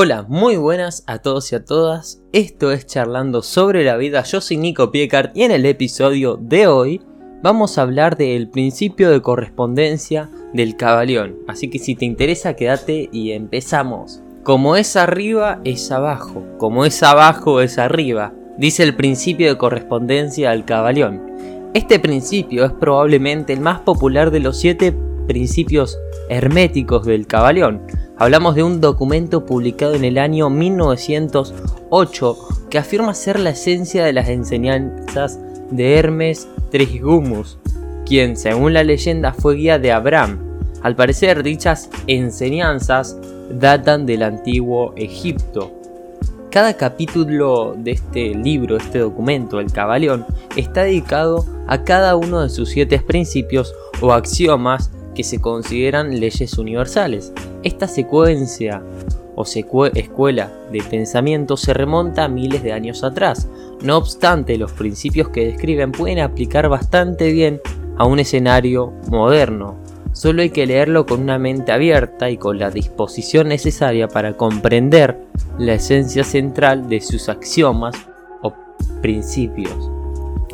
Hola, muy buenas a todos y a todas. Esto es Charlando sobre la vida. Yo soy Nico Piecart y en el episodio de hoy vamos a hablar del principio de correspondencia del cabaleón. Así que si te interesa, quédate y empezamos. Como es arriba, es abajo. Como es abajo, es arriba. Dice el principio de correspondencia del cabaleón. Este principio es probablemente el más popular de los siete principios herméticos del cabaleón Hablamos de un documento publicado en el año 1908 que afirma ser la esencia de las enseñanzas de Hermes Trisgumus, quien según la leyenda fue guía de Abraham. Al parecer dichas enseñanzas datan del antiguo Egipto. Cada capítulo de este libro, este documento, el Cabaleón, está dedicado a cada uno de sus siete principios o axiomas que se consideran leyes universales. Esta secuencia o escuela de pensamiento se remonta a miles de años atrás. No obstante, los principios que describen pueden aplicar bastante bien a un escenario moderno. Solo hay que leerlo con una mente abierta y con la disposición necesaria para comprender la esencia central de sus axiomas o principios.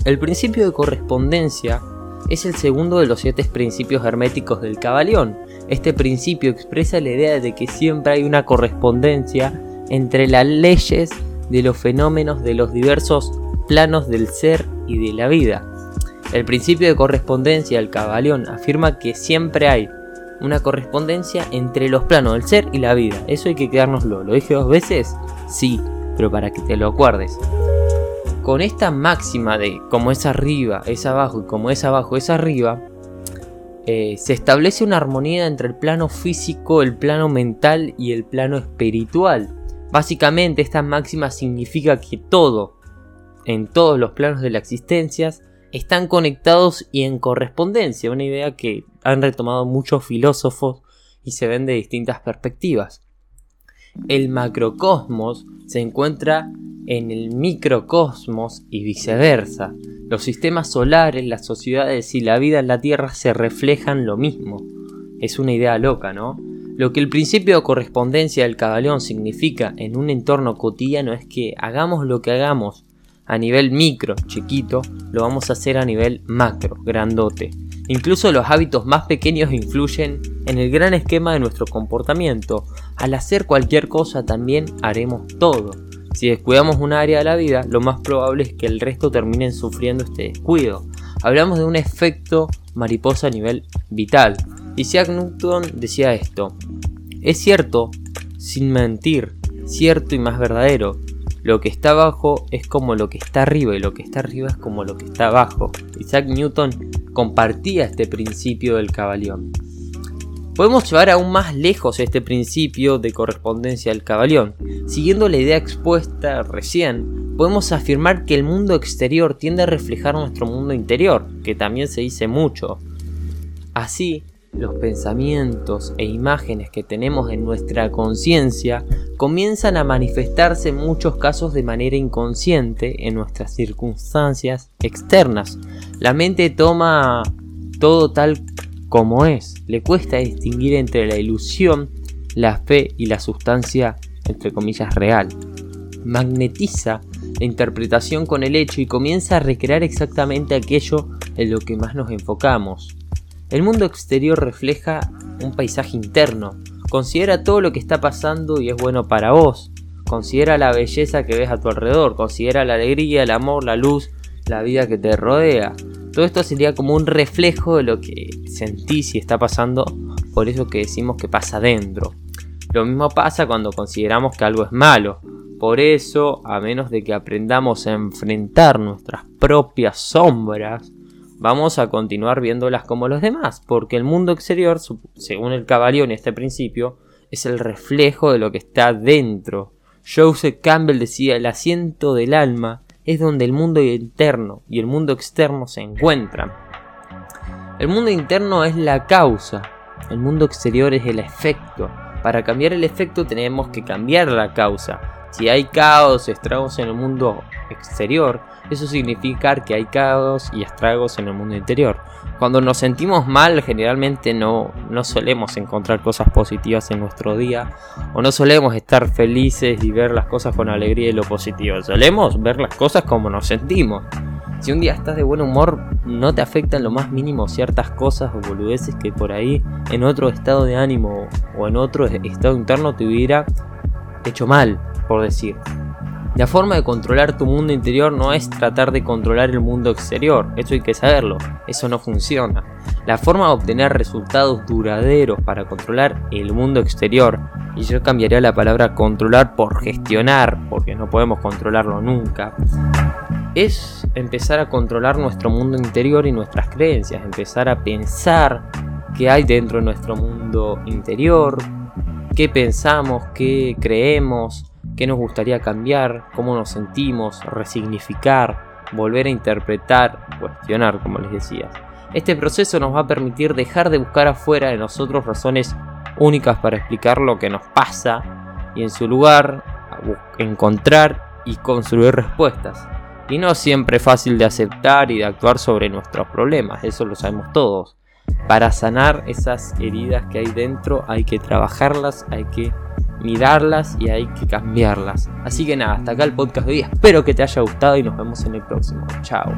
El principio de correspondencia es el segundo de los siete principios herméticos del cabaleón. Este principio expresa la idea de que siempre hay una correspondencia entre las leyes de los fenómenos de los diversos planos del ser y de la vida. El principio de correspondencia del cabaleón afirma que siempre hay una correspondencia entre los planos del ser y la vida. Eso hay que quedárnoslo. ¿Lo dije dos veces? Sí, pero para que te lo acuerdes con esta máxima de como es arriba, es abajo y como es abajo, es arriba, eh, se establece una armonía entre el plano físico, el plano mental y el plano espiritual. Básicamente esta máxima significa que todo, en todos los planos de la existencia, están conectados y en correspondencia, una idea que han retomado muchos filósofos y se ven de distintas perspectivas. El macrocosmos se encuentra en el microcosmos y viceversa. Los sistemas solares, las sociedades y la vida en la Tierra se reflejan lo mismo. Es una idea loca, ¿no? Lo que el principio de correspondencia del cabaleón significa en un entorno cotidiano es que hagamos lo que hagamos a nivel micro, chiquito, lo vamos a hacer a nivel macro, grandote. Incluso los hábitos más pequeños influyen en el gran esquema de nuestro comportamiento. Al hacer cualquier cosa también haremos todo. Si descuidamos un área de la vida, lo más probable es que el resto terminen sufriendo este descuido. Hablamos de un efecto mariposa a nivel vital. Isaac Newton decía esto. Es cierto, sin mentir, cierto y más verdadero. Lo que está abajo es como lo que está arriba y lo que está arriba es como lo que está abajo. Isaac Newton compartía este principio del cabaleón. Podemos llevar aún más lejos este principio de correspondencia del cabaleón. Siguiendo la idea expuesta recién, podemos afirmar que el mundo exterior tiende a reflejar nuestro mundo interior, que también se dice mucho. Así, los pensamientos e imágenes que tenemos en nuestra conciencia comienzan a manifestarse en muchos casos de manera inconsciente en nuestras circunstancias externas. La mente toma todo tal como es. Le cuesta distinguir entre la ilusión, la fe y la sustancia, entre comillas, real. Magnetiza la interpretación con el hecho y comienza a recrear exactamente aquello en lo que más nos enfocamos. El mundo exterior refleja un paisaje interno. Considera todo lo que está pasando y es bueno para vos. Considera la belleza que ves a tu alrededor. Considera la alegría, el amor, la luz, la vida que te rodea. Todo esto sería como un reflejo de lo que sentís y está pasando, por eso que decimos que pasa dentro. Lo mismo pasa cuando consideramos que algo es malo. Por eso, a menos de que aprendamos a enfrentar nuestras propias sombras, vamos a continuar viéndolas como los demás, porque el mundo exterior, según el caballón y este principio, es el reflejo de lo que está dentro. Joseph Campbell decía, el asiento del alma es donde el mundo interno y el mundo externo se encuentran. El mundo interno es la causa, el mundo exterior es el efecto. Para cambiar el efecto tenemos que cambiar la causa. Si hay caos, estragos en el mundo exterior, eso significa que hay caos y estragos en el mundo interior. Cuando nos sentimos mal, generalmente no, no solemos encontrar cosas positivas en nuestro día, o no solemos estar felices y ver las cosas con alegría y lo positivo. Solemos ver las cosas como nos sentimos. Si un día estás de buen humor, no te afectan lo más mínimo ciertas cosas o boludeces que por ahí en otro estado de ánimo o en otro estado interno te hubiera hecho mal, por decir. La forma de controlar tu mundo interior no es tratar de controlar el mundo exterior, eso hay que saberlo, eso no funciona. La forma de obtener resultados duraderos para controlar el mundo exterior, y yo cambiaría la palabra controlar por gestionar, porque no podemos controlarlo nunca, es empezar a controlar nuestro mundo interior y nuestras creencias, empezar a pensar qué hay dentro de nuestro mundo interior, qué pensamos, qué creemos, qué nos gustaría cambiar, cómo nos sentimos, resignificar, volver a interpretar, cuestionar, como les decía. Este proceso nos va a permitir dejar de buscar afuera de nosotros razones únicas para explicar lo que nos pasa y en su lugar encontrar y construir respuestas. Y no siempre es fácil de aceptar y de actuar sobre nuestros problemas, eso lo sabemos todos. Para sanar esas heridas que hay dentro hay que trabajarlas, hay que mirarlas y hay que cambiarlas. Así que nada, hasta acá el podcast de hoy. Espero que te haya gustado y nos vemos en el próximo. Chao.